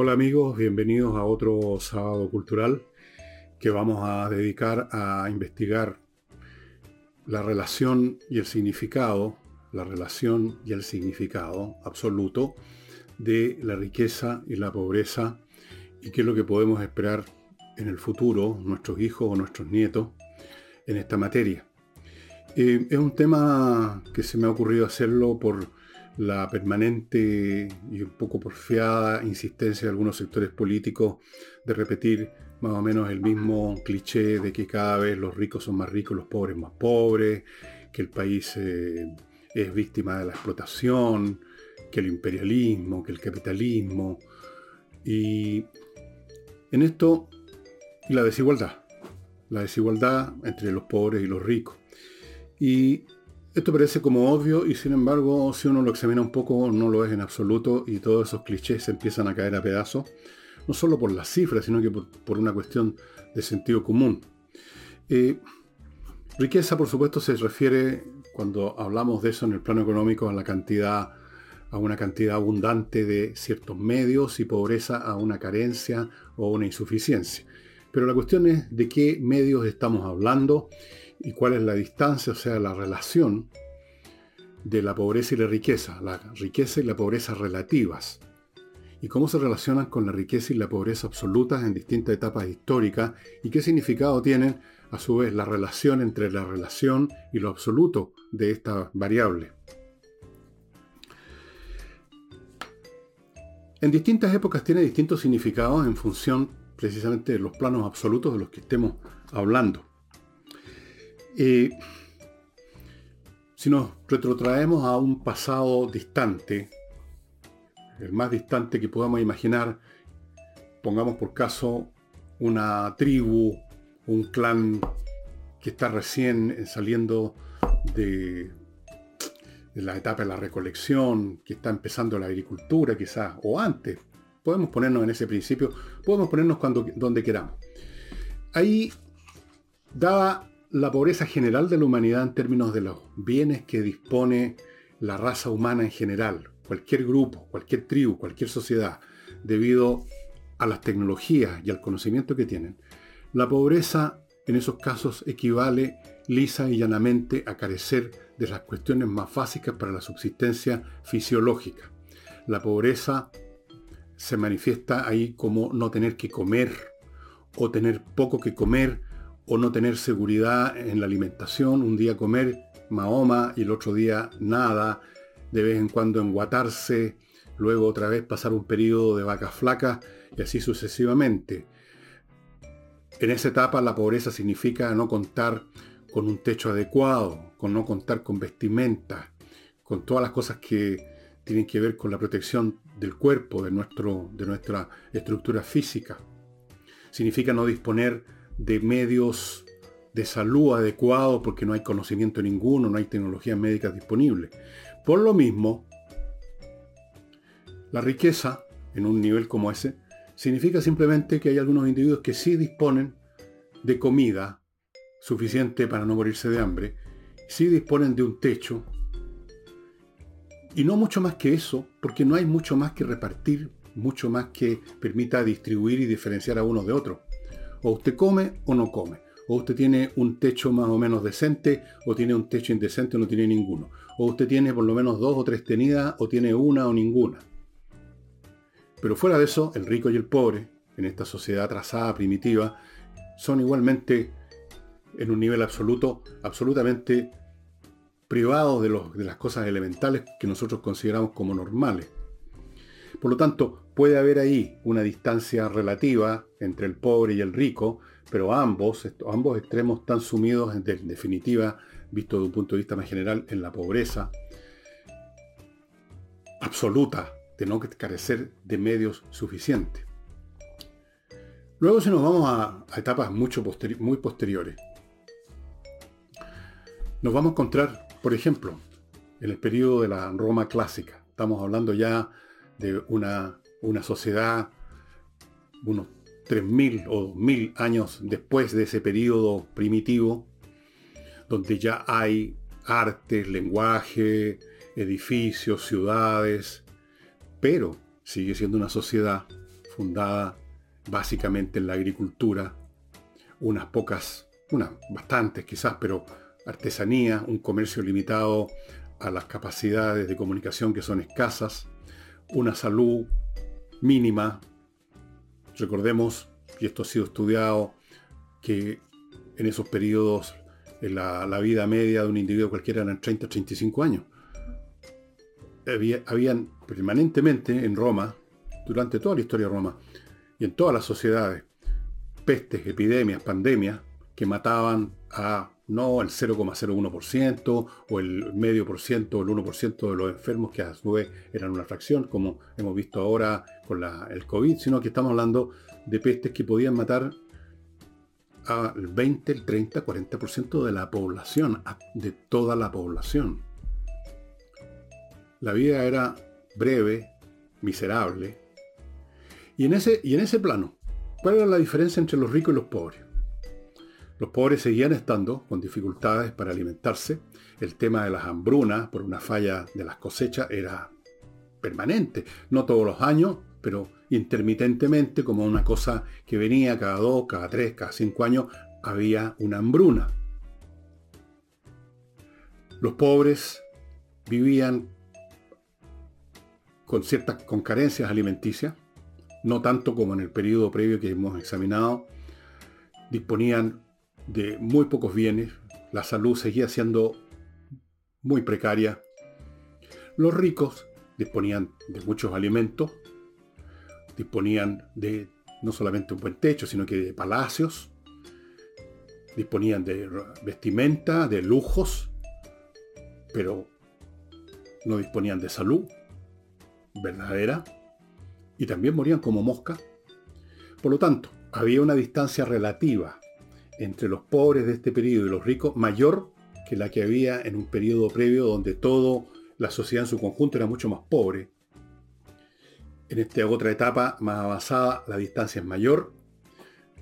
Hola amigos, bienvenidos a otro sábado cultural que vamos a dedicar a investigar la relación y el significado, la relación y el significado absoluto de la riqueza y la pobreza y qué es lo que podemos esperar en el futuro, nuestros hijos o nuestros nietos, en esta materia. Eh, es un tema que se me ha ocurrido hacerlo por la permanente y un poco porfiada insistencia de algunos sectores políticos de repetir más o menos el mismo cliché de que cada vez los ricos son más ricos, los pobres más pobres, que el país eh, es víctima de la explotación, que el imperialismo, que el capitalismo. Y en esto, la desigualdad, la desigualdad entre los pobres y los ricos. Y esto parece como obvio y sin embargo, si uno lo examina un poco, no lo es en absoluto y todos esos clichés se empiezan a caer a pedazos, no solo por las cifras, sino que por, una cuestión de sentido común. Eh, riqueza, por supuesto, se refiere, cuando hablamos de eso en el plano económico, a la cantidad, a una cantidad abundante de ciertos medios y pobreza a una carencia o una insuficiencia. Pero la cuestión es de qué medios estamos hablando y cuál es la distancia, o sea, la relación de la pobreza y la riqueza, la riqueza y la pobreza relativas, y cómo se relacionan con la riqueza y la pobreza absolutas en distintas etapas históricas y qué significado tienen a su vez la relación entre la relación y lo absoluto de esta variable. En distintas épocas tiene distintos significados en función precisamente de los planos absolutos de los que estemos hablando. Eh, si nos retrotraemos a un pasado distante, el más distante que podamos imaginar, pongamos por caso una tribu, un clan que está recién saliendo de, la etapa de la recolección, que está empezando la agricultura quizás, o antes. Podemos ponernos en ese principio, podemos ponernos cuando, donde queramos. Ahí, daba la pobreza general de la humanidad en términos de los bienes que dispone la raza humana en general, cualquier grupo, cualquier tribu, cualquier sociedad, debido a las tecnologías y al conocimiento que tienen, la pobreza en esos casos equivale lisa y llanamente a carecer de las cuestiones más básicas para la subsistencia fisiológica. La pobreza se manifiesta ahí como no tener que comer o tener poco que comer o no tener seguridad en la alimentación, un día comer Mahoma y el otro día nada, de vez en cuando enguatarse, luego otra vez pasar un periodo de vacas flacas y así sucesivamente. En esa etapa la pobreza significa no contar con un techo adecuado, con no contar con vestimenta, con todas las cosas que tienen que ver con la protección del cuerpo, de, nuestro, de nuestra estructura física. Significa no disponer de medios de salud adecuados porque no hay conocimiento ninguno, no hay tecnologías médicas disponibles. Por lo mismo, la riqueza en un nivel como ese significa simplemente que hay algunos individuos que sí disponen de comida suficiente para no morirse de hambre, sí disponen de un techo, y no mucho más que eso, porque no hay mucho más que repartir, mucho más que permita distribuir y diferenciar a unos de otros. O usted come o no come. O usted tiene un techo más o menos decente, o tiene un techo indecente o no tiene ninguno. O usted tiene por lo menos dos o tres tenidas, o tiene una o ninguna. Pero fuera de eso, el rico y el pobre, en esta sociedad atrasada, primitiva, son igualmente, en un nivel absoluto, absolutamente privados de, de las cosas elementales que nosotros consideramos como normales. Por lo tanto, puede haber ahí una distancia relativa entre el pobre y el rico, pero ambos, ambos extremos están sumidos en, definitiva, visto desde un punto de vista más general, en la pobreza absoluta de no carecer de medios suficientes. Luego si nos vamos a, etapas mucho muy posteriores, nos vamos a encontrar, por ejemplo, en el periodo de la Roma clásica. Estamos hablando ya de una, una sociedad unos 3.000 o 2.000 años después de ese periodo primitivo, donde ya hay arte, lenguaje, edificios, ciudades, pero sigue siendo una sociedad fundada básicamente en la agricultura, unas pocas, unas bastantes quizás, pero artesanía, un comercio limitado a las capacidades de comunicación que son escasas, una salud mínima. Recordemos, y esto ha sido estudiado, que en esos periodos la, la vida media de un individuo cualquiera eran 30 35 años. Había, habían permanentemente en Roma, durante toda la historia de Roma, y en todas las sociedades, pestes, epidemias, pandemias, que mataban a no el 0,01% o el medio por ciento o el 1% de los enfermos, que a su vez eran una fracción, como hemos visto ahora con el COVID, sino que estamos hablando de pestes que podían matar al 20, el 30, 40% de la población, de toda la población. La vida era breve, miserable. Y en ese, y en ese plano, ¿cuál era la diferencia entre los ricos y los pobres? Los pobres seguían estando con dificultades para alimentarse. El tema de las hambrunas por una falla de las cosechas era permanente. No todos los años, pero intermitentemente, como una cosa que venía cada dos, cada tres, cada cinco años, había una hambruna. Los pobres vivían con ciertas con carencias alimenticias, no tanto como en el periodo previo que hemos examinado, disponían de muy pocos bienes, la salud seguía siendo muy precaria. Los ricos disponían de muchos alimentos, disponían de no solamente un buen techo, sino que de palacios, disponían de vestimenta, de lujos, pero no disponían de salud verdadera y también morían como mosca. Por lo tanto, había una distancia relativa entre los pobres de este periodo y los ricos mayor que la que había en un periodo previo donde toda la sociedad en su conjunto era mucho más pobre. En esta otra etapa más avanzada la distancia es mayor,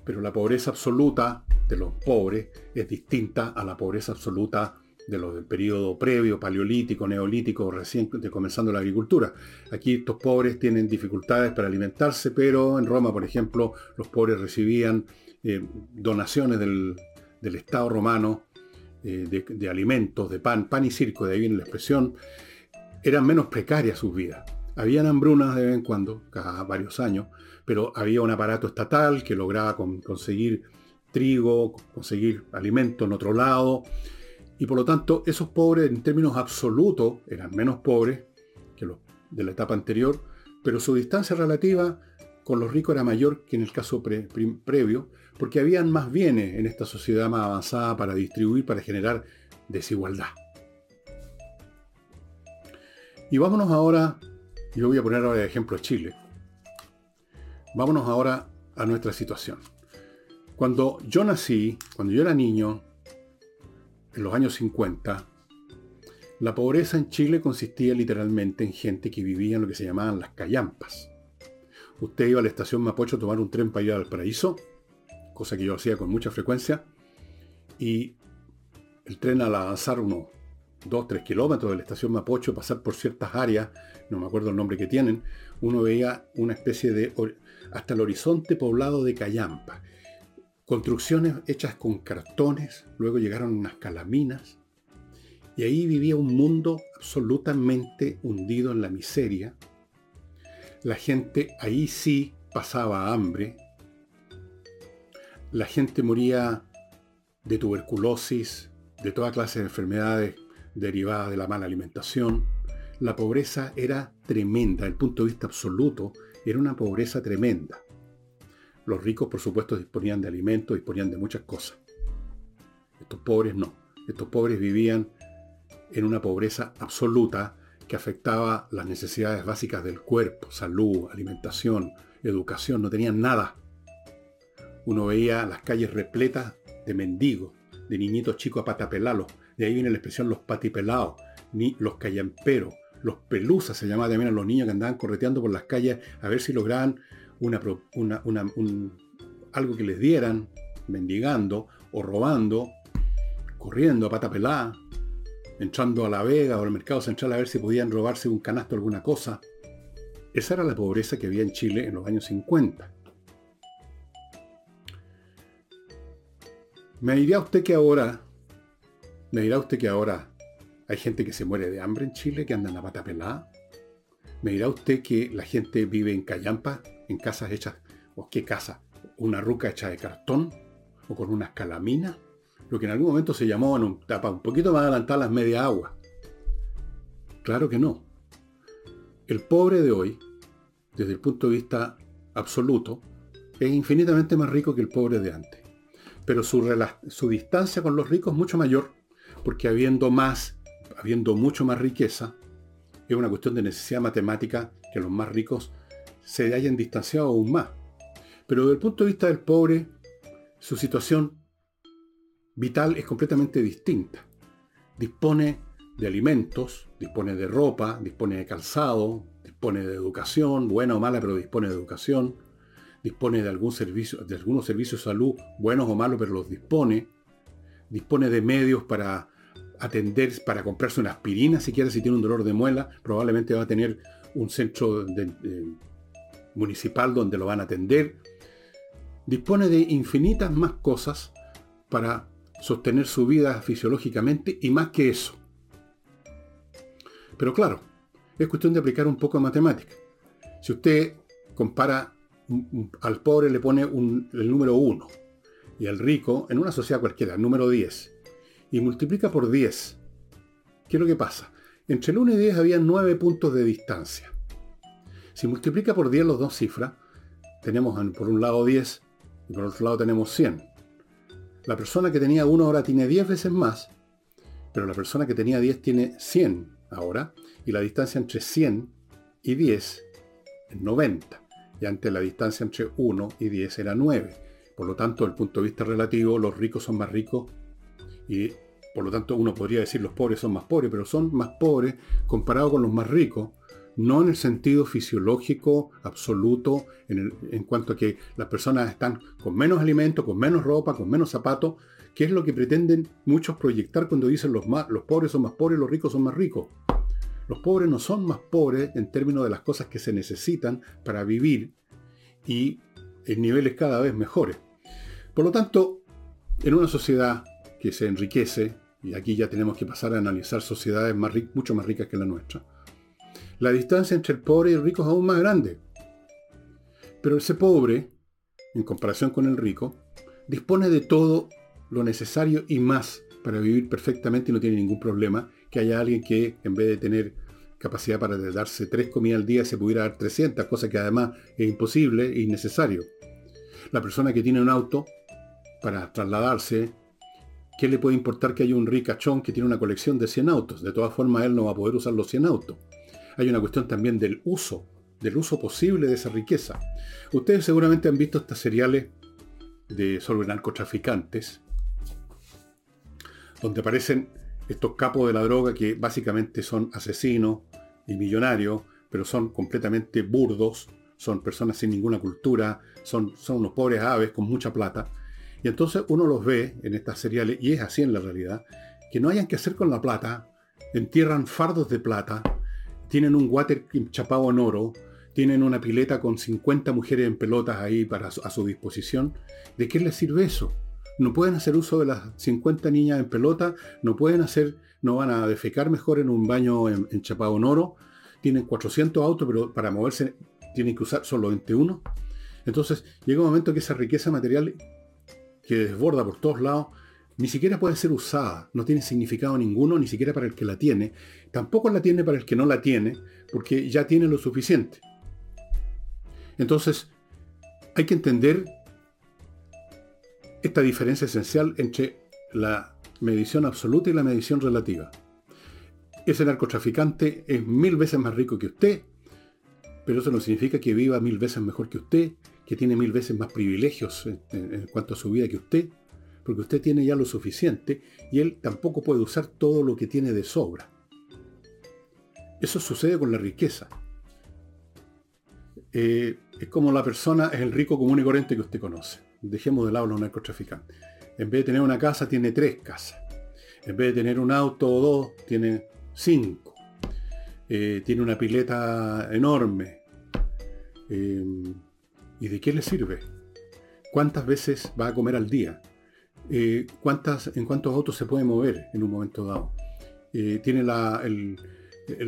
pero la pobreza absoluta de los pobres es distinta a la pobreza absoluta de los del periodo previo, paleolítico, neolítico, recién comenzando la agricultura. Aquí estos pobres tienen dificultades para alimentarse, pero en Roma, por ejemplo, los pobres recibían eh, donaciones del, Estado romano eh, de, alimentos, de pan, pan y circo, de ahí viene la expresión, eran menos precarias sus vidas. Habían hambrunas de vez en cuando, cada varios años, pero había un aparato estatal que lograba conseguir trigo, conseguir alimento en otro lado, y por lo tanto esos pobres en términos absolutos eran menos pobres que los de la etapa anterior, pero su distancia relativa con los ricos era mayor que en el caso previo, porque habían más bienes en esta sociedad más avanzada para distribuir, para generar desigualdad. Y vámonos ahora, yo voy a poner ahora de ejemplo Chile. Vámonos ahora a nuestra situación. Cuando yo nací, cuando yo era niño, en los años 50, la pobreza en Chile consistía literalmente en gente que vivía en lo que se llamaban las callampas. Usted iba a la estación Mapocho a tomar un tren para ir al paraíso cosa que yo hacía con mucha frecuencia, y el tren al avanzar unos 2-3 kilómetros de la estación Mapocho, pasar por ciertas áreas, no me acuerdo el nombre que tienen, uno veía una especie de, hasta el horizonte poblado de callampa. Construcciones hechas con cartones, luego llegaron unas calaminas, y ahí vivía un mundo absolutamente hundido en la miseria. La gente ahí sí pasaba hambre, la gente moría de tuberculosis, de toda clase de enfermedades derivadas de la mala alimentación. La pobreza era tremenda, desde el punto de vista absoluto, era una pobreza tremenda. Los ricos, por supuesto, disponían de alimentos, disponían de muchas cosas. Estos pobres no. Estos pobres vivían en una pobreza absoluta que afectaba las necesidades básicas del cuerpo, salud, alimentación, educación, no tenían nada uno veía las calles repletas de mendigos, de niñitos chicos a patapelalos. De ahí viene la expresión los patipelados, ni los callamperos, los pelusas se llamaba también a los niños que andaban correteando por las calles a ver si lograban una, algo que les dieran, mendigando o robando, corriendo a pata pelada, entrando a la Vega o al mercado central a ver si podían robarse un canasto alguna cosa. Esa era la pobreza que había en Chile en los años 50. Me dirá usted que ahora, me dirá usted que ahora hay gente que se muere de hambre en Chile, que anda en la pata pelada. Me dirá usted que la gente vive en callampa, en casas hechas, o qué casa, una ruca hecha de cartón, o con unas calaminas, lo que en algún momento se llamó en un tapa un poquito más adelantar las media agua. Claro que no. El pobre de hoy, desde el punto de vista absoluto, es infinitamente más rico que el pobre de antes pero su, su distancia con los ricos es mucho mayor, porque habiendo más, habiendo mucho más riqueza, es una cuestión de necesidad matemática que los más ricos se hayan distanciado aún más. Pero desde el punto de vista del pobre, su situación vital es completamente distinta. Dispone de alimentos, dispone de ropa, dispone de calzado, dispone de educación, buena o mala, pero dispone de educación, dispone de, algún servicio, de algunos servicios de salud, buenos o malos, pero los dispone, dispone de medios para atender, para comprarse una aspirina, siquiera si tiene un dolor de muela, probablemente va a tener un centro municipal donde lo van a atender. Dispone de infinitas más cosas para sostener su vida fisiológicamente y más que eso. Pero claro, es cuestión de aplicar un poco de matemática. Si usted compara al pobre le pone el número 1 y al rico, en una sociedad cualquiera, el número 10, y multiplica por 10. ¿Qué es lo que pasa? Entre el 1 y 10 había 9 puntos de distancia. Si multiplica por 10 los dos cifras, tenemos por un lado 10 y por otro lado tenemos 100. La persona que tenía 1 ahora tiene 10 veces más, pero la persona que tenía 10 tiene 100 ahora, y la distancia entre 100 y 10 es 90 y antes la distancia entre 1 y 10 era 9. Por lo tanto, desde el punto de vista relativo, los ricos son más ricos y por lo tanto uno podría decir los pobres son más pobres, pero son más pobres comparados con los más ricos, no en el sentido fisiológico absoluto, en, cuanto a que las personas están con menos alimento, con menos ropa, con menos zapatos, que es lo que pretenden muchos proyectar cuando dicen los, más, los pobres son más pobres, los ricos son más ricos. Los pobres no son más pobres en términos de las cosas que se necesitan para vivir y en niveles cada vez mejores. Por lo tanto, en una sociedad que se enriquece, y aquí ya tenemos que pasar a analizar sociedades mucho más ricas que la nuestra, la distancia entre el pobre y el rico es aún más grande. Pero ese pobre, en comparación con el rico, dispone de todo lo necesario y más para vivir perfectamente y no tiene ningún problema que haya alguien que en vez de tener capacidad para darse tres comidas al día se pudiera dar 300, cosa que además es imposible e innecesario. La persona que tiene un auto para trasladarse, ¿qué le puede importar que haya un ricachón que tiene una colección de 100 autos? De todas formas, él no va a poder usar los 100 autos. Hay una cuestión también del uso, del uso posible de esa riqueza. Ustedes seguramente han visto estas seriales de, sobre narcotraficantes, donde aparecen estos capos de la droga que básicamente son asesinos y millonarios, pero son completamente burdos, son personas sin ninguna cultura, son, son unos pobres aves con mucha plata. Y entonces uno los ve en estas seriales, y es así en la realidad, que no hayan que hacer con la plata, entierran fardos de plata, tienen un water chapado en oro, tienen una pileta con 50 mujeres en pelotas ahí para, a su disposición. ¿De qué les sirve eso? no pueden hacer uso de las 50 niñas en pelota, no pueden hacer, no van a defecar mejor en un baño en, Chapado en Oro, tienen 400 autos, pero para moverse tienen que usar solo 21. Entonces llega un momento que esa riqueza material que desborda por todos lados, ni siquiera puede ser usada, no tiene significado ninguno, ni siquiera para el que la tiene, tampoco la tiene para el que no la tiene, porque ya tiene lo suficiente. Entonces, hay que entender esta diferencia esencial entre la medición absoluta y la medición relativa. Ese narcotraficante es mil veces más rico que usted, pero eso no significa que viva mil veces mejor que usted, que tiene mil veces más privilegios en, cuanto a su vida que usted, porque usted tiene ya lo suficiente y él tampoco puede usar todo lo que tiene de sobra. Eso sucede con la riqueza. Eh, es como la persona es el rico común y corriente que usted conoce dejemos de lado los narcotraficantes. En vez de tener una casa, tiene tres casas. En vez de tener un auto o dos, tiene cinco. Eh, tiene una pileta enorme. Eh, ¿Y de qué le sirve? ¿Cuántas veces va a comer al día? Eh, ¿cuántas, ¿En cuántos autos se puede mover en un momento dado? Eh, tiene el,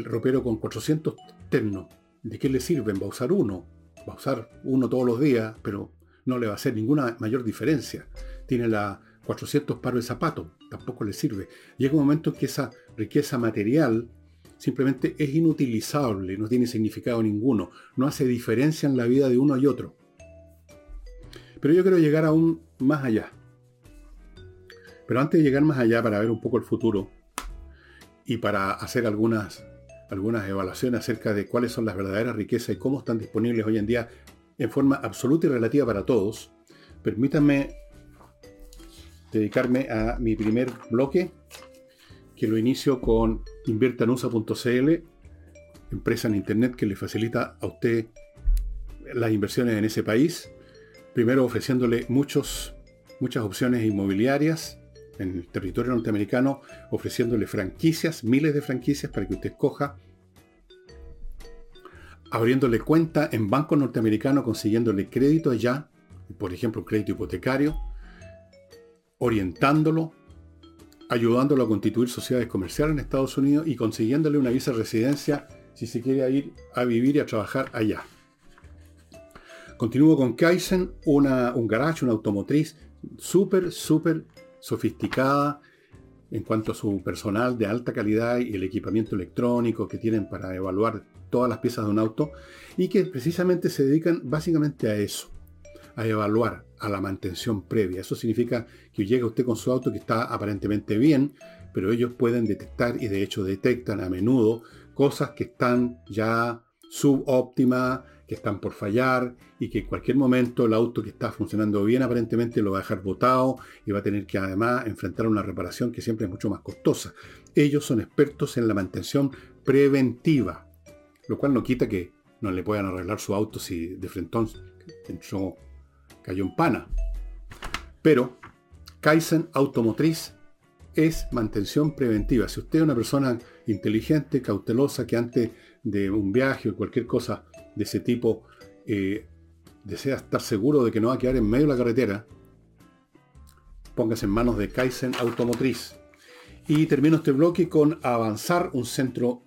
ropero con 400 ternos. ¿De qué le sirven? Va a usar uno. Va a usar uno todos los días, pero no le va a hacer ninguna mayor diferencia. Tiene la 400 paros de zapatos. Tampoco le sirve. Llega un momento que esa riqueza material simplemente es inutilizable, no tiene significado ninguno, no hace diferencia en la vida de uno y otro. Pero yo quiero llegar aún más allá. Pero antes de llegar más allá para ver un poco el futuro y para hacer algunas, algunas evaluaciones acerca de cuáles son las verdaderas riquezas y cómo están disponibles hoy en día en forma absoluta y relativa para todos, permítanme dedicarme a mi primer bloque que lo inicio con inviertanusa.cl, empresa en Internet que le facilita a usted las inversiones en ese país. Primero ofreciéndole muchos, muchas opciones inmobiliarias en el territorio norteamericano, ofreciéndole franquicias, miles de franquicias para que usted escoja. Abriéndole cuenta en banco norteamericano, consiguiéndole crédito allá, por ejemplo, crédito hipotecario, orientándolo ayudándolo a constituir sociedades comerciales en Estados Unidos y consiguiéndole una visa de residencia si se quiere ir a vivir y a trabajar allá. Continúo con Kaizen, una, un garage, una automotriz súper, súper sofisticada en cuanto a su personal de alta calidad y el equipamiento electrónico que tienen para evaluar todas las piezas de un auto y que precisamente se dedican básicamente a eso, a evaluar, a la mantención previa. Eso significa que llega usted con su auto que está aparentemente bien, pero ellos pueden detectar y de hecho detectan a menudo cosas que están ya subóptimas, que están por fallar y que en cualquier momento el auto que está funcionando bien aparentemente lo va a dejar botado y va a tener que además enfrentar una reparación que siempre es mucho más costosa. Ellos son expertos en la mantención preventiva, lo cual no quita que no le puedan arreglar su auto si de frente entró cayó en pana. Pero Kaizen Automotriz es mantención preventiva. Si usted es una persona inteligente, cautelosa, que antes de un viaje o cualquier cosa de ese tipo eh, desea estar seguro de que no va a quedar en medio de la carretera, póngase en manos de Kaizen Automotriz. Y termino este bloque con Avanzar, un centro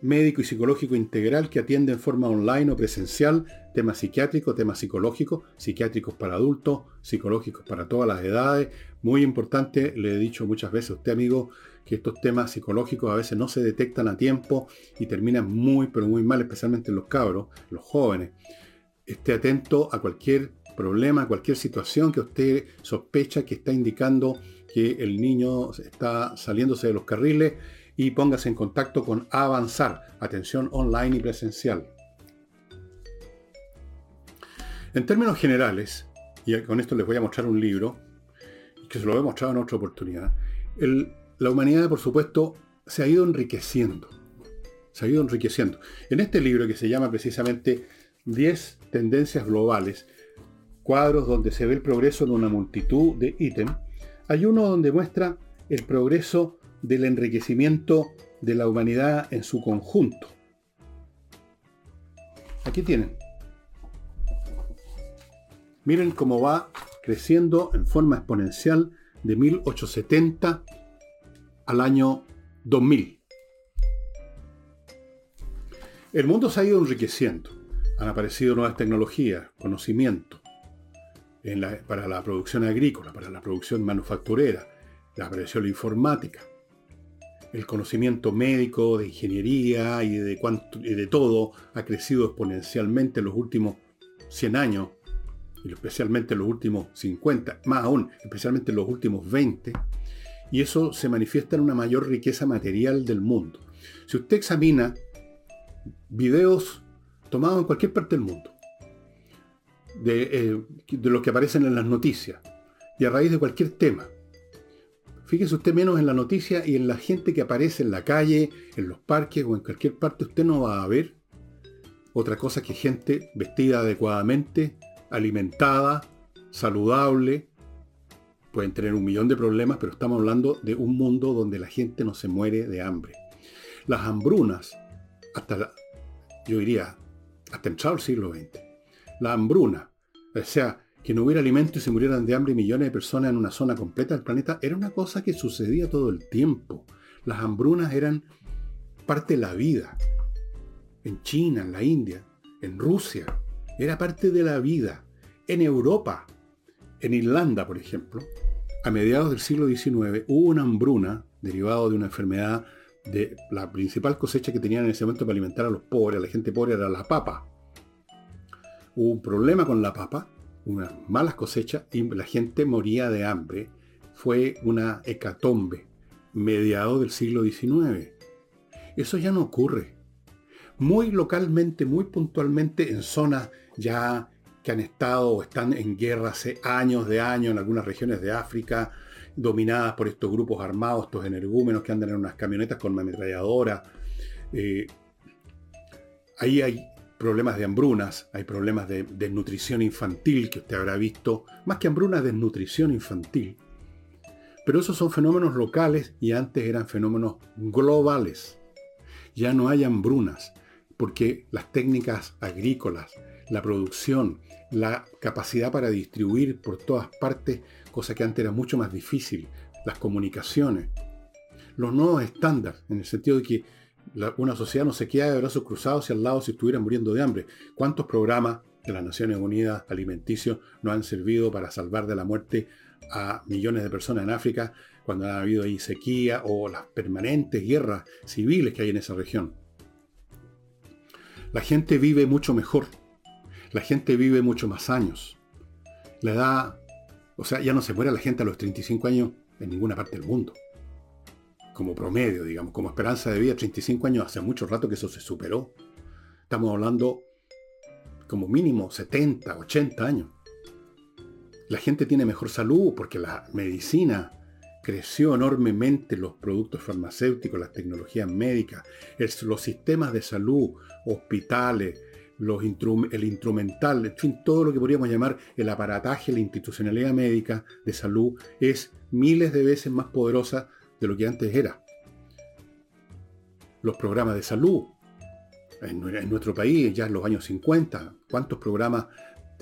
médico y psicológico integral que atiende en forma online o presencial temas psiquiátricos, temas psicológicos, psiquiátricos para adultos, psicológicos para todas las edades. Muy importante, le he dicho muchas veces a usted, amigo, que estos temas psicológicos a veces no se detectan a tiempo y terminan muy, pero muy mal, especialmente en los cabros, los jóvenes. Esté atento a cualquier problema, a cualquier situación que usted sospecha que está indicando que el niño está saliéndose de los carriles y póngase en contacto con Avanzar, atención online y presencial. En términos generales, y con esto les voy a mostrar un libro, que se lo he mostrado en otra oportunidad, la humanidad, por supuesto, se ha ido enriqueciendo. Se ha ido enriqueciendo. En este libro que se llama precisamente 10 tendencias globales, cuadros donde se ve el progreso en una multitud de ítems, hay uno donde muestra el progreso del enriquecimiento de la humanidad en su conjunto. Aquí tienen. Miren cómo va creciendo en forma exponencial de 1870 al año 2000. El mundo se ha ido enriqueciendo. Han aparecido nuevas tecnologías, conocimiento para la producción agrícola, para la producción manufacturera, apareció la informática, el conocimiento médico, de ingeniería y de, cuánto, y de todo ha crecido exponencialmente en los últimos 100 años, y especialmente en los últimos 50, más aún, especialmente en los últimos 20, y eso se manifiesta en una mayor riqueza material del mundo. Si usted examina videos tomados en cualquier parte del mundo, de, eh, de los que aparecen en las noticias, y a raíz de cualquier tema, Fíjese usted menos en la noticia y en la gente que aparece en la calle, en los parques o en cualquier parte, usted no va a ver otra cosa que gente vestida adecuadamente, alimentada, saludable. Pueden tener un millón de problemas, pero estamos hablando de un mundo donde la gente no se muere de hambre. Las hambrunas, hasta yo diría, hasta entrado el siglo XX. La hambruna, o sea, que no hubiera alimento y se murieran de hambre millones de personas en una zona completa del planeta, era una cosa que sucedía todo el tiempo. Las hambrunas eran parte de la vida. En China, en la India, en Rusia, era parte de la vida. En Europa, en Irlanda, por ejemplo, a mediados del siglo XIX hubo una hambruna derivada de una enfermedad de la principal cosecha que tenían en ese momento para alimentar a los pobres, a la gente pobre, era la papa. Hubo un problema con la papa, unas malas cosechas y la gente moría de hambre. Fue una hecatombe, mediados del siglo XIX. Eso ya no ocurre. Muy localmente, muy puntualmente, en zonas ya que han estado o están en guerra hace años de años en algunas regiones de África, dominadas por estos grupos armados, estos energúmenos que andan en unas camionetas con ametralladora. Eh, ahí hay problemas de hambrunas, hay problemas de desnutrición infantil que usted habrá visto, más que hambrunas, desnutrición infantil. Pero esos son fenómenos locales y antes eran fenómenos globales. Ya no hay hambrunas, porque las técnicas agrícolas, la producción, la capacidad para distribuir por todas partes cosa que antes era mucho más difícil, las comunicaciones, los nuevos estándares, en el sentido de que una sociedad no se queda de brazos cruzados y al lado si estuvieran muriendo de hambre. ¿Cuántos programas de las Naciones Unidas alimenticios no han servido para salvar de la muerte a millones de personas en África cuando ha habido ahí sequía o las permanentes guerras civiles que hay en esa región? La gente vive mucho mejor. La gente vive mucho más años. La edad o sea, ya no se muere la gente a los 35 años en ninguna parte del mundo. Como promedio, digamos, como esperanza de vida, 35 años, hace mucho rato que eso se superó. Estamos hablando como mínimo 70, 80 años. La gente tiene mejor salud porque la medicina creció enormemente, los productos farmacéuticos, las tecnologías médicas, los sistemas de salud, hospitales, el instrumental, en fin, todo lo que podríamos llamar el aparataje, la institucionalidad médica de salud es miles de veces más poderosa de lo que antes era. Los programas de salud, en, nuestro país, ya en los años 50, cuántos programas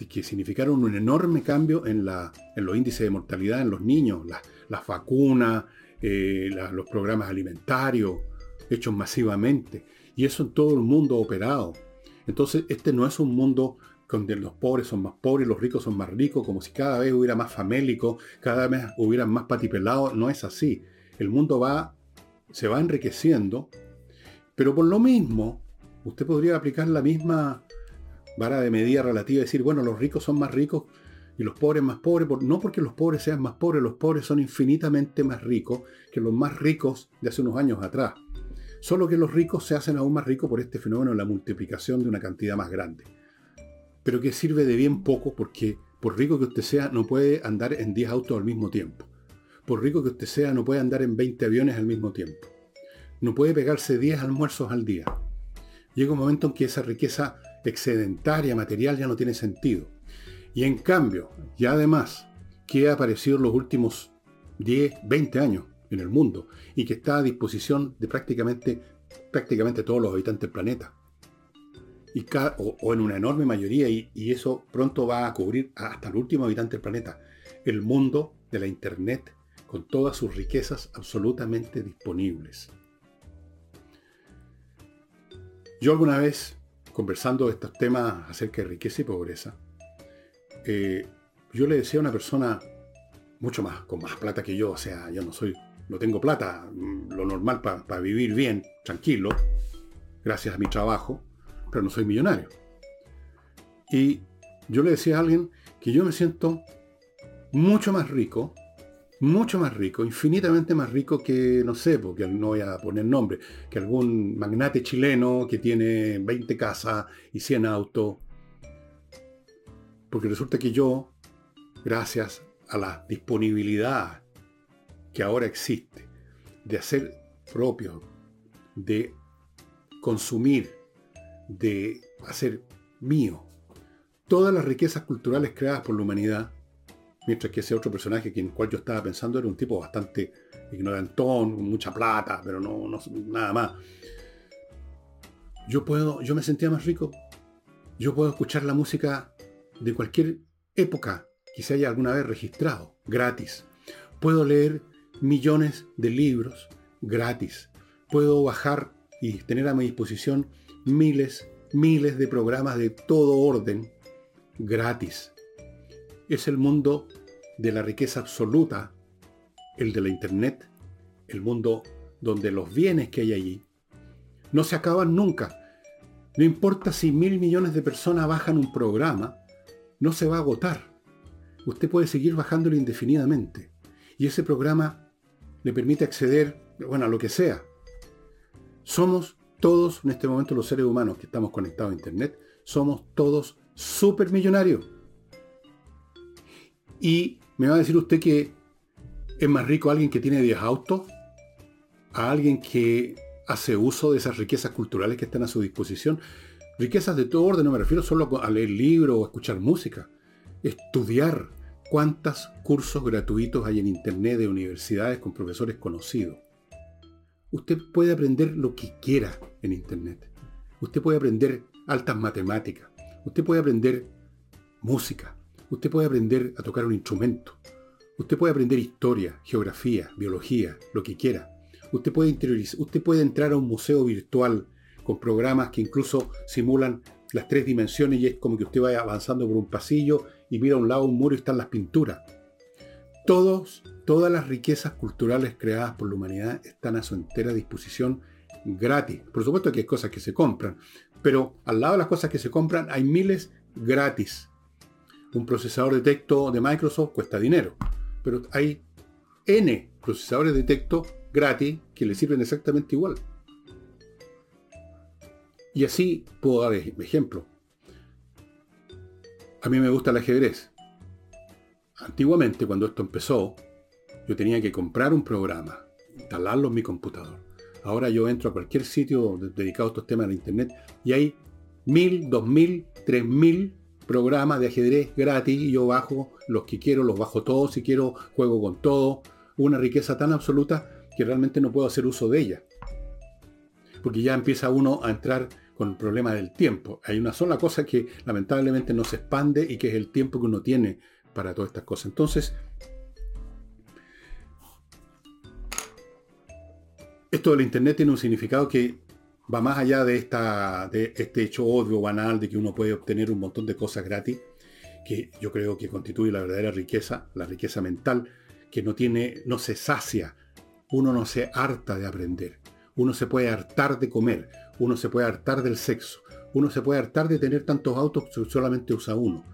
que significaron un enorme cambio en, la, en los índices de mortalidad en los niños, las vacunas, eh, los programas alimentarios, hechos masivamente. Y eso en todo el mundo operado. Entonces, este no es un mundo donde los pobres son más pobres, los ricos son más ricos, como si cada vez hubiera más famélico, cada vez hubiera más patipelados. No es así. El mundo va, se va enriqueciendo, pero por lo mismo, usted podría aplicar la misma vara de medida relativa y decir, bueno, los ricos son más ricos y los pobres más pobres, no porque los pobres sean más pobres, los pobres son infinitamente más ricos que los más ricos de hace unos años atrás. Solo que los ricos se hacen aún más ricos por este fenómeno de la multiplicación de una cantidad más grande. Pero que sirve de bien poco porque por rico que usted sea no puede andar en 10 autos al mismo tiempo. Por rico que usted sea no puede andar en 20 aviones al mismo tiempo. No puede pegarse 10 almuerzos al día. Llega un momento en que esa riqueza excedentaria material ya no tiene sentido. Y en cambio, ya además, que ha aparecido los últimos 10, 20 años, en el mundo y que está a disposición de prácticamente, prácticamente todos los habitantes del planeta. Y o, en una enorme mayoría, y, y, eso pronto va a cubrir hasta el último habitante del planeta. El mundo de la Internet con todas sus riquezas absolutamente disponibles. Yo alguna vez, conversando de estos temas acerca de riqueza y pobreza, eh, yo le decía a una persona mucho más, con más plata que yo, o sea, yo no soy no tengo plata, mm, lo normal para vivir bien, tranquilo, gracias a mi trabajo, pero no soy millonario. Y yo le decía a alguien que yo me siento mucho más rico, mucho más rico, infinitamente más rico que, no sé, porque no voy a poner nombre, que algún magnate chileno que tiene 20 casas y 100 autos. Porque resulta que yo, gracias a la disponibilidad que ahora existe, de hacer propio, de consumir, de hacer mío, todas las riquezas culturales creadas por la humanidad, mientras que ese otro personaje en el cual yo estaba pensando era un tipo bastante ignorantón, con mucha plata, pero no, nada más. Yo puedo, yo me sentía más rico Yo puedo escuchar la música de cualquier época que se haya alguna vez registrado, gratis. Puedo leer millones de libros gratis. Puedo bajar y tener a mi disposición miles, miles de programas de todo orden gratis. Es el mundo de la riqueza absoluta, el de la Internet, el mundo donde los bienes que hay allí no se acaban nunca. No importa si mil millones de personas bajan un programa, no se va a agotar. Usted puede seguir bajándolo indefinidamente. Y ese programa le permite acceder, bueno, a lo que sea. Somos todos, en este momento, los seres humanos que estamos conectados a Internet, somos todos supermillonarios. Y me va a decir usted que es más rico alguien que tiene 10 autos a alguien que hace uso de esas riquezas culturales que están a su disposición. Riquezas de todo orden, no me refiero solo a leer libros o escuchar música. Estudiar cuántos cursos gratuitos hay en Internet de universidades con profesores conocidos. Usted puede aprender lo que quiera en Internet. Usted puede aprender altas matemáticas. Usted puede aprender música. Usted puede aprender a tocar un instrumento. Usted puede aprender historia, geografía, biología, lo que quiera. Usted puede interiorizar, usted puede entrar a un museo virtual con programas que incluso simulan las tres dimensiones y es como que usted vaya avanzando por un pasillo y mira a un lado un muro y están las pinturas. Todos, todas las riquezas culturales creadas por la humanidad están a su entera disposición gratis. Por supuesto que hay cosas que se compran, pero al lado de las cosas que se compran hay miles gratis. Un procesador de texto de Microsoft cuesta dinero, pero hay N procesadores de texto gratis que le sirven exactamente igual. Y así puedo dar ejemplo. A mí me gusta el ajedrez. Antiguamente, cuando esto empezó, yo tenía que comprar un programa, instalarlo en mi computador. Ahora yo entro a cualquier sitio dedicado a estos temas de internet y hay mil, dos mil, tres mil programas de ajedrez gratis y yo bajo los que quiero, los bajo todos si quiero, juego con todo. Una riqueza tan absoluta que realmente no puedo hacer uso de ella. Porque ya empieza uno a entrar con el problema del tiempo. Hay una sola cosa que lamentablemente no se expande y que es el tiempo que uno tiene para todas estas cosas. Entonces, esto del Internet tiene un significado que va más allá de, esta, de este hecho obvio, banal, de que uno puede obtener un montón de cosas gratis, que yo creo que constituye la verdadera riqueza, la riqueza mental, que no tiene, no se sacia uno no se harta de aprender. Uno se puede hartar de comer. Uno se puede hartar del sexo. Uno se puede hartar de tener tantos autos que solamente usa uno.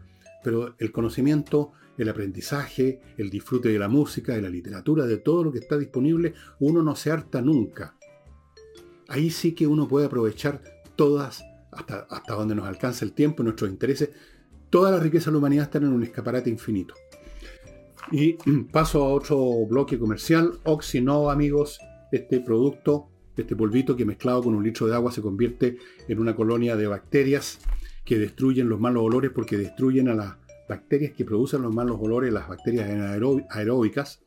Pero el conocimiento, el aprendizaje, el disfrute de la música, de la literatura, de todo lo que está disponible, uno no se harta nunca. Ahí sí que uno puede aprovechar todas, hasta, hasta donde nos alcanza el tiempo, nuestros intereses, toda la riqueza de la humanidad están en un escaparate infinito. Y paso a otro bloque comercial. Oxinova, amigos, este producto, este polvito que mezclado con un litro de agua se convierte en una colonia de bacterias que destruyen los malos olores porque destruyen a las bacterias que producen los malos olores, las bacterias aeróbicas.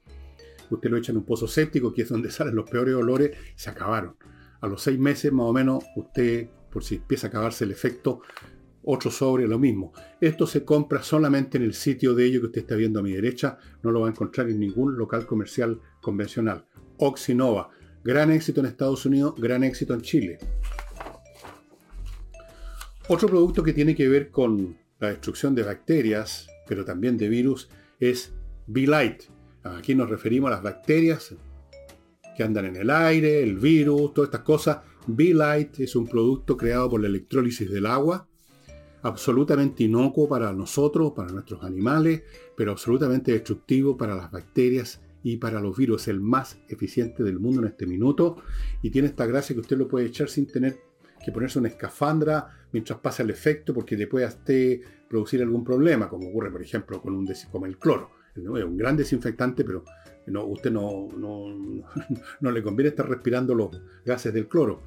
Usted lo echa en un pozo séptico, que es donde salen los peores olores, se acabaron. A los seis meses más o menos, usted, por si empieza a acabarse el efecto, otro sobre lo mismo. Esto se compra solamente en el sitio de ello que usted está viendo a mi derecha, no lo va a encontrar en ningún local comercial convencional. Oxinova, gran éxito en Estados Unidos, gran éxito en Chile. Otro producto que tiene que ver con la destrucción de bacterias, pero también de virus, es B-Light. Aquí nos referimos a las bacterias que andan en el aire, el virus, todas estas cosas. B-Light es un producto creado por la electrólisis del agua absolutamente inocuo para nosotros, para nuestros animales, pero absolutamente destructivo para las bacterias y para los virus. el más eficiente del mundo en este minuto y tiene esta gracia que usted lo puede echar sin tener que ponerse una escafandra mientras pasa el efecto porque le puede producir algún problema, como ocurre por ejemplo con un como el cloro. Es un gran desinfectante, pero no, usted no, no, no le conviene estar respirando los gases del cloro.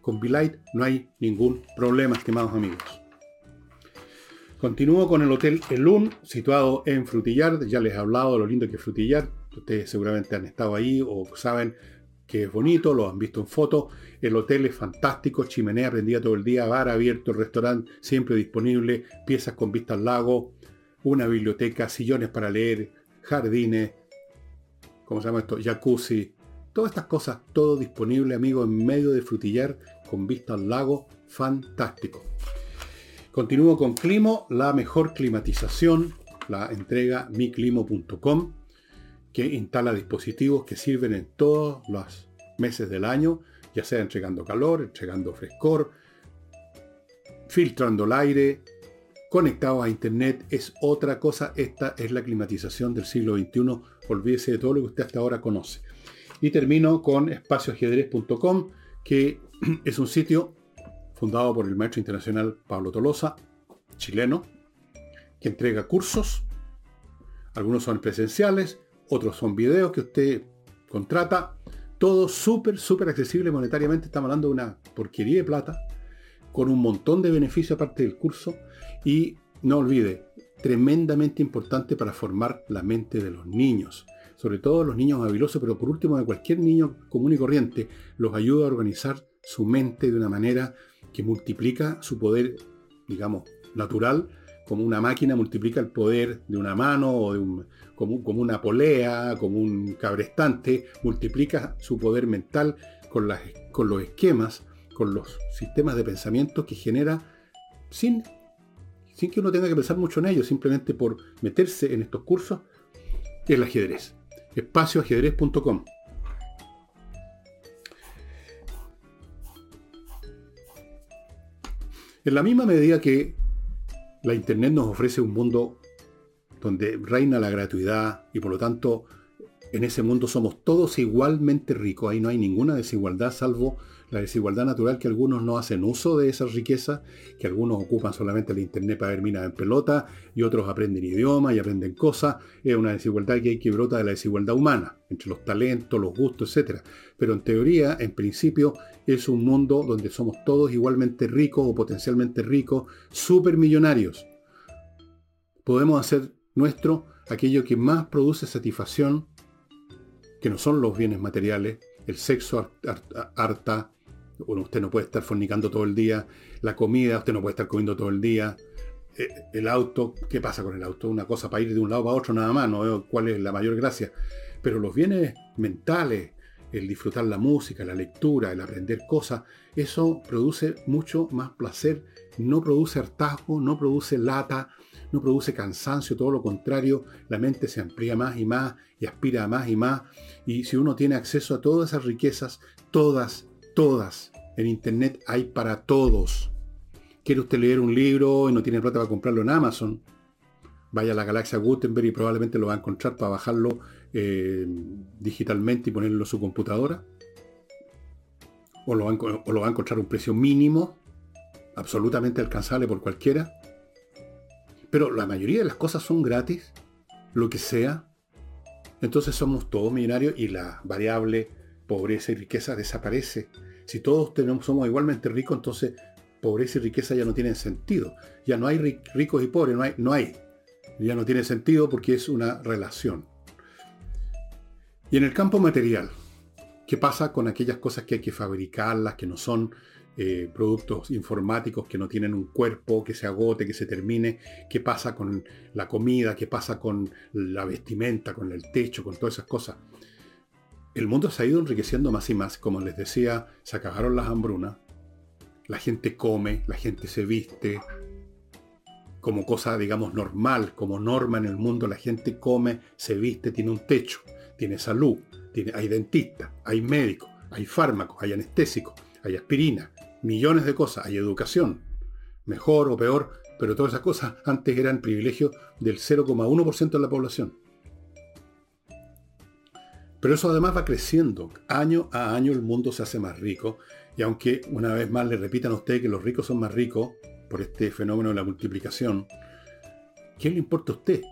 Con Light no hay ningún problema, estimados amigos. Continúo con el Hotel Elun, situado en Frutillar. Ya les he hablado de lo lindo que es Frutillar. Ustedes seguramente han estado ahí o saben que es bonito, lo han visto en fotos, el hotel es fantástico, chimenea prendida todo el día, bar abierto, restaurante siempre disponible, piezas con vista al lago, una biblioteca, sillones para leer, jardines, ¿cómo se llama esto? Jacuzzi, todas estas cosas, todo disponible, amigo, en medio de frutillar, con vista al lago, fantástico. Continúo con Climo, la mejor climatización, la entrega miclimo.com, que instala dispositivos que sirven en todos los meses del año, ya sea entregando calor, entregando frescor, filtrando el aire, conectado a internet, es otra cosa. Esta es la climatización del siglo XXI. Olvídese de todo lo que usted hasta ahora conoce. Y termino con espacioajedrez.com, que es un sitio fundado por el maestro internacional Pablo Tolosa, chileno, que entrega cursos. Algunos son presenciales, otros son videos que usted contrata. Todo súper, súper accesible monetariamente. Estamos hablando de una porquería de plata, con un montón de beneficios aparte del curso. Y no olvide, tremendamente importante para formar la mente de los niños. Sobre todo los niños habilosos, pero por último de cualquier niño común y corriente, los ayuda a organizar su mente de una manera que multiplica su poder, digamos, natural, como una máquina multiplica el poder de una mano o como, una polea, como un cabrestante, multiplica su poder mental con, con los esquemas, con los sistemas de pensamiento que genera sin, sin que uno tenga que pensar mucho en ello, simplemente por meterse en estos cursos, el ajedrez. Espacioajedrez.com En la misma medida que la Internet nos ofrece un mundo donde reina la gratuidad y por lo tanto en ese mundo somos todos igualmente ricos, ahí no hay ninguna desigualdad salvo la desigualdad natural que algunos no hacen uso de esa riqueza, que algunos ocupan solamente el Internet para ver minas en pelota y otros aprenden idiomas y aprenden cosas. Es una desigualdad que hay que brota de la desigualdad humana, entre los talentos, los gustos, etc. Pero en teoría, en principio, es un mundo donde somos todos igualmente ricos o potencialmente ricos, supermillonarios. Podemos hacer nuestro aquello que más produce satisfacción, que no son los bienes materiales, el sexo harta, bueno, usted no puede estar fornicando todo el día, la comida, usted no puede estar comiendo todo el día, eh, el auto, ¿qué pasa con el auto? Una cosa para ir de un lado para otro nada más, no veo cuál es la mayor gracia. Pero los bienes mentales, el disfrutar la música, la lectura, el aprender cosas, eso produce mucho más placer, no produce hartazgo, no produce lata, no produce cansancio, todo lo contrario, la mente se amplía más y más y aspira a más y más. Y si uno tiene acceso a todas esas riquezas, todas todas. En Internet hay para todos. ¿Quiere usted leer un libro y no tiene plata para comprarlo en Amazon? Vaya a la galaxia Gutenberg y probablemente lo va a encontrar para bajarlo eh, digitalmente y ponerlo en su computadora. O lo, o lo va a encontrar a un precio mínimo, absolutamente alcanzable por cualquiera. Pero la mayoría de las cosas son gratis, lo que sea. Entonces somos todos millonarios y la variable pobreza y riqueza desaparece. Si todos tenemos, somos igualmente ricos, entonces pobreza y riqueza ya no tienen sentido. Ya no hay ricos y pobres, no hay, no hay. Ya no tiene sentido porque es una relación. Y en el campo material, ¿qué pasa con aquellas cosas que hay que fabricarlas, que no son eh, productos informáticos, que no tienen un cuerpo, que se agote, que se termine? ¿Qué pasa con la comida? ¿Qué pasa con la vestimenta, con el techo, con todas esas cosas? el mundo se ha ido enriqueciendo más y más. Como les decía, se acabaron las hambrunas. La gente come, la gente se viste. Como cosa, digamos, normal, como norma en el mundo, la gente come, se viste, tiene un techo, tiene salud, tiene, hay dentista, hay médico, hay fármacos, hay anestésicos, hay aspirina, millones de cosas, hay educación, mejor o peor, pero todas esas cosas antes eran privilegio del 0,1% de la población. Pero eso además va creciendo. Año a año el mundo se hace más rico. Y aunque una vez más le repitan a usted que los ricos son más ricos por este fenómeno de la multiplicación, ¿qué le importa a usted?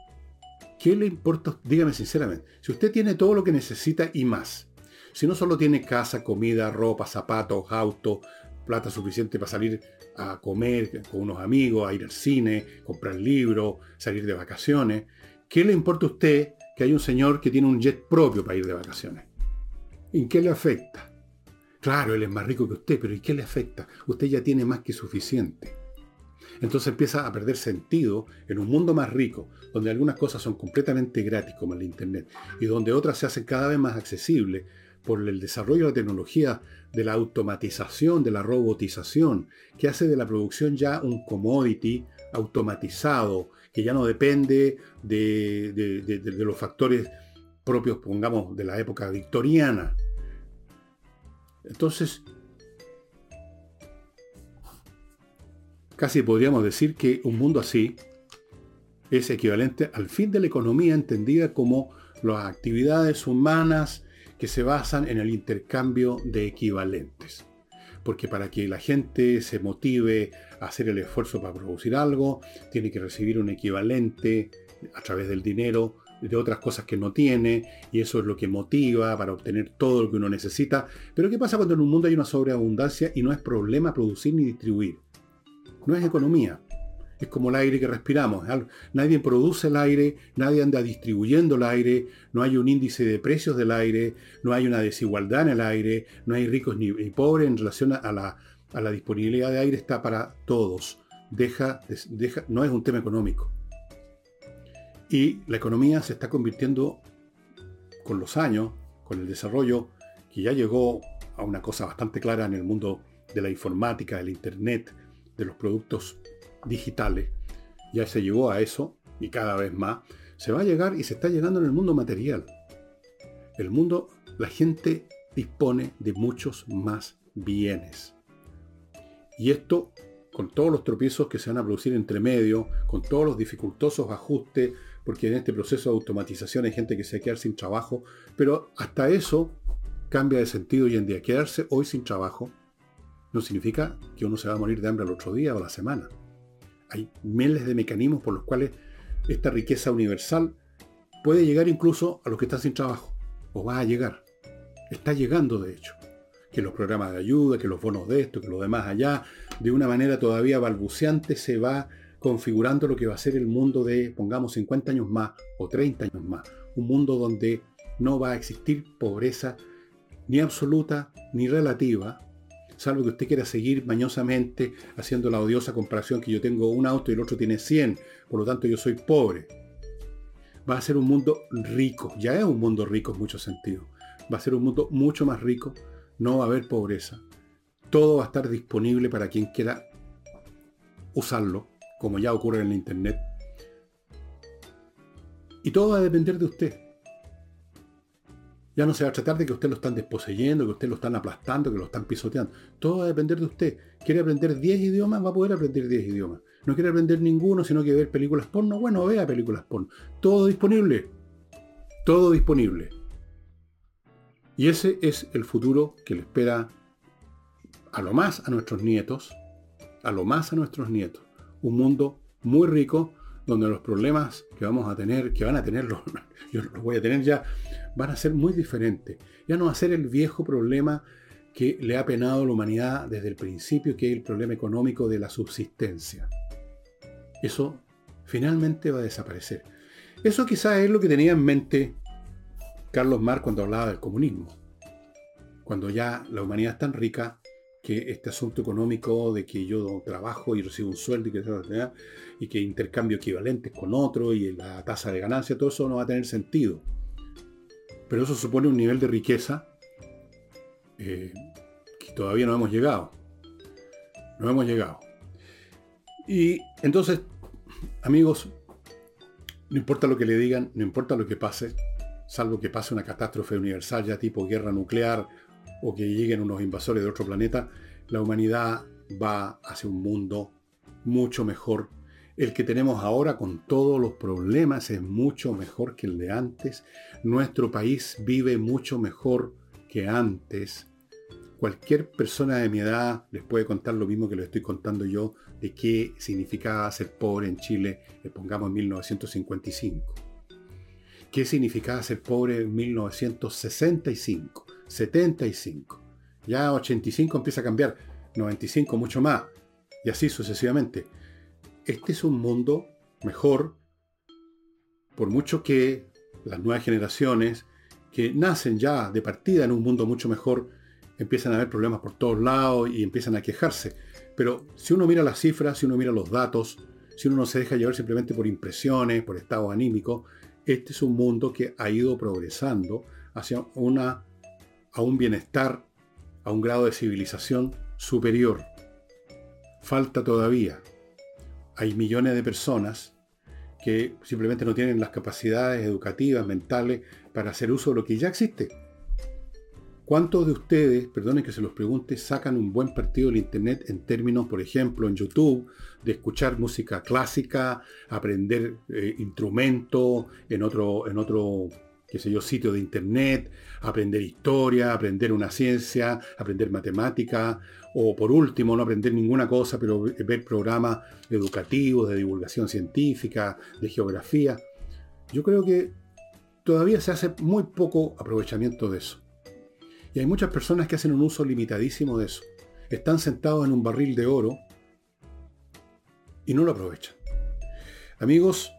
¿Qué le importa? Dígame sinceramente. Si usted tiene todo lo que necesita y más, si no solo tiene casa, comida, ropa, zapatos, auto, plata suficiente para salir a comer con unos amigos, a ir al cine, comprar libros, salir de vacaciones, ¿qué le importa a usted que hay un señor que tiene un jet propio para ir de vacaciones. ¿En qué le afecta? Claro, él es más rico que usted, pero ¿y qué le afecta? Usted ya tiene más que suficiente. Entonces empieza a perder sentido en un mundo más rico, donde algunas cosas son completamente gratis, como el Internet, y donde otras se hacen cada vez más accesibles por el desarrollo de la tecnología, de la automatización, de la robotización, que hace de la producción ya un commodity automatizado, que ya no depende de, los factores propios, pongamos, de la época victoriana. Entonces, casi podríamos decir que un mundo así es equivalente al fin de la economía entendida como las actividades humanas que se basan en el intercambio de equivalentes. Porque para que la gente se motive a hacer el esfuerzo para producir algo, tiene que recibir un equivalente a través del dinero de otras cosas que no tiene, y eso es lo que motiva para obtener todo lo que uno necesita. Pero ¿qué pasa cuando en un mundo hay una sobreabundancia y no es problema producir ni distribuir? No es economía. Es como el aire que respiramos. Nadie produce el aire, nadie anda distribuyendo el aire, no hay un índice de precios del aire, no hay una desigualdad en el aire, no hay ricos ni, pobres en relación a la, disponibilidad de aire, está para todos. No es un tema económico. Y la economía se está convirtiendo con los años, con el desarrollo, que ya llegó a una cosa bastante clara en el mundo de la informática, del Internet, de los productos digitales. Ya se llegó a eso y cada vez más. Se va a llegar y se está llegando en el mundo material. El mundo, la gente dispone de muchos más bienes. Y esto, con todos los tropiezos que se van a producir entre medio, con todos los dificultosos ajustes, porque en este proceso de automatización hay gente que se va a quedar sin trabajo, pero hasta eso cambia de sentido hoy en día. Quedarse hoy sin trabajo no significa que uno se va a morir de hambre al otro día o a la semana. Hay miles de mecanismos por los cuales esta riqueza universal puede llegar incluso a los que están sin trabajo, o va a llegar. Está llegando, de hecho. Que los programas de ayuda, que los bonos de esto, que lo demás allá, de una manera todavía balbuceante se va configurando lo que va a ser el mundo de, pongamos, 50 años más o 30 años más. Un mundo donde no va a existir pobreza ni absoluta ni relativa, salvo que usted quiera seguir mañosamente haciendo la odiosa comparación que yo tengo un auto y el otro tiene 100, por lo tanto yo soy pobre. Va a ser un mundo rico, ya es un mundo rico en muchos sentidos. Va a ser un mundo mucho más rico, no va a haber pobreza. Todo va a estar disponible para quien quiera usarlo como ya ocurre en la Internet. Y todo va a depender de usted. Ya no se va a tratar de que usted lo están desposeyendo, que usted lo están aplastando, que lo están pisoteando. Todo va a depender de usted. ¿Quiere aprender 10 idiomas? Va a poder aprender 10 idiomas. No quiere aprender ninguno, sino que ver películas porno. Bueno, vea películas porno. Todo disponible. Todo disponible. Y ese es el futuro que le espera a lo más a nuestros nietos. A lo más a nuestros nietos un mundo muy rico donde los problemas que vamos a tener, que van a tener, los, yo los voy a tener ya, van a ser muy diferentes. Ya no va a ser el viejo problema que le ha penado a la humanidad desde el principio, que es el problema económico de la subsistencia. Eso finalmente va a desaparecer. Eso quizás es lo que tenía en mente Carlos Marx cuando hablaba del comunismo. Cuando ya la humanidad es tan rica que este asunto económico de que yo trabajo y recibo un sueldo y que, y que intercambio equivalentes con otro y la tasa de ganancia, todo eso no va a tener sentido. Pero eso supone un nivel de riqueza eh, que todavía no hemos llegado. No hemos llegado. Y entonces, amigos, no importa lo que le digan, no importa lo que pase, salvo que pase una catástrofe universal ya tipo guerra nuclear o que lleguen unos invasores de otro planeta, la humanidad va hacia un mundo mucho mejor. El que tenemos ahora con todos los problemas es mucho mejor que el de antes. Nuestro país vive mucho mejor que antes. Cualquier persona de mi edad les puede contar lo mismo que le estoy contando yo de qué significaba ser pobre en Chile, le pongamos en 1955. ¿Qué significaba ser pobre en 1965? 75. Ya 85 empieza a cambiar, 95 mucho más, y así sucesivamente. Este es un mundo mejor, por mucho que las nuevas generaciones, que nacen ya de partida en un mundo mucho mejor, empiezan a haber problemas por todos lados y empiezan a quejarse. Pero si uno mira las cifras, si uno mira los datos, si uno no se deja llevar simplemente por impresiones, por estado anímico, este es un mundo que ha ido progresando hacia una, a un bienestar, a un grado de civilización superior. Falta todavía. Hay millones de personas que simplemente no tienen las capacidades educativas, mentales, para hacer uso de lo que ya existe. ¿Cuántos de ustedes, perdonen que se los pregunte, sacan un buen partido del Internet en términos, por ejemplo, en YouTube, de escuchar música clásica, aprender eh, instrumentos en otro, en otro, qué sé yo, sitio de Internet, aprender historia, aprender una ciencia, aprender matemática, o por último, no aprender ninguna cosa, pero ver programas educativos, de divulgación científica, de geografía? Yo creo que todavía se hace muy poco aprovechamiento de eso. Y hay muchas personas que hacen un uso limitadísimo de eso. Están sentados en un barril de oro y no lo aprovechan. Amigos,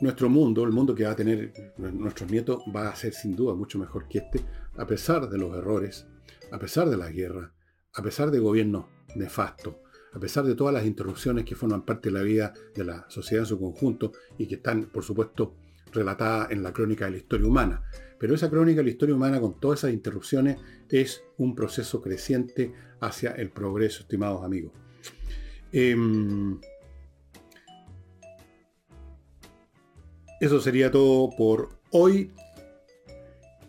nuestro mundo, el mundo que va a tener nuestros nietos, va a ser sin duda mucho mejor que este, a pesar de los errores, a pesar de la guerra, a pesar de gobiernos nefastos, a pesar de todas las interrupciones que forman parte de la vida de la sociedad en su conjunto y que están, por supuesto, relatadas en la crónica de la historia humana. Pero esa crónica de la historia humana, con todas esas interrupciones, es un proceso creciente hacia el progreso, estimados amigos. Em, eso sería todo por hoy.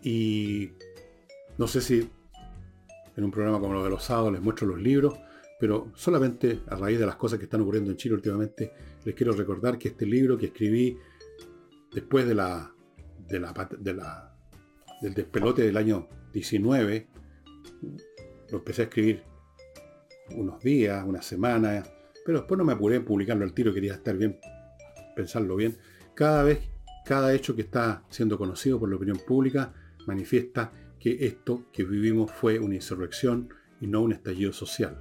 Y no sé si en un programa como lo de los sábados les muestro los libros, pero solamente a raíz de las cosas que están ocurriendo en Chile últimamente, les quiero recordar que este libro que escribí después de la, de de la del despelote del año 19, lo empecé a escribir unos días, unas semanas, pero después no me apuré en publicarlo al tiro, quería estar bien, pensarlo bien. Cada vez, cada hecho que está siendo conocido por la opinión pública manifiesta que esto que vivimos fue una insurrección y no un estallido social.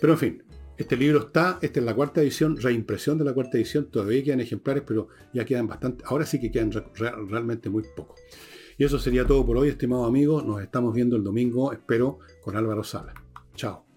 Pero en fin, este libro está, esta es la cuarta edición, reimpresión de la cuarta edición, todavía quedan ejemplares, pero ya quedan bastante, ahora sí que quedan realmente muy pocos. Y eso sería todo por hoy, estimados amigos. Nos estamos viendo el domingo, espero, con Álvaro Sala. Chao.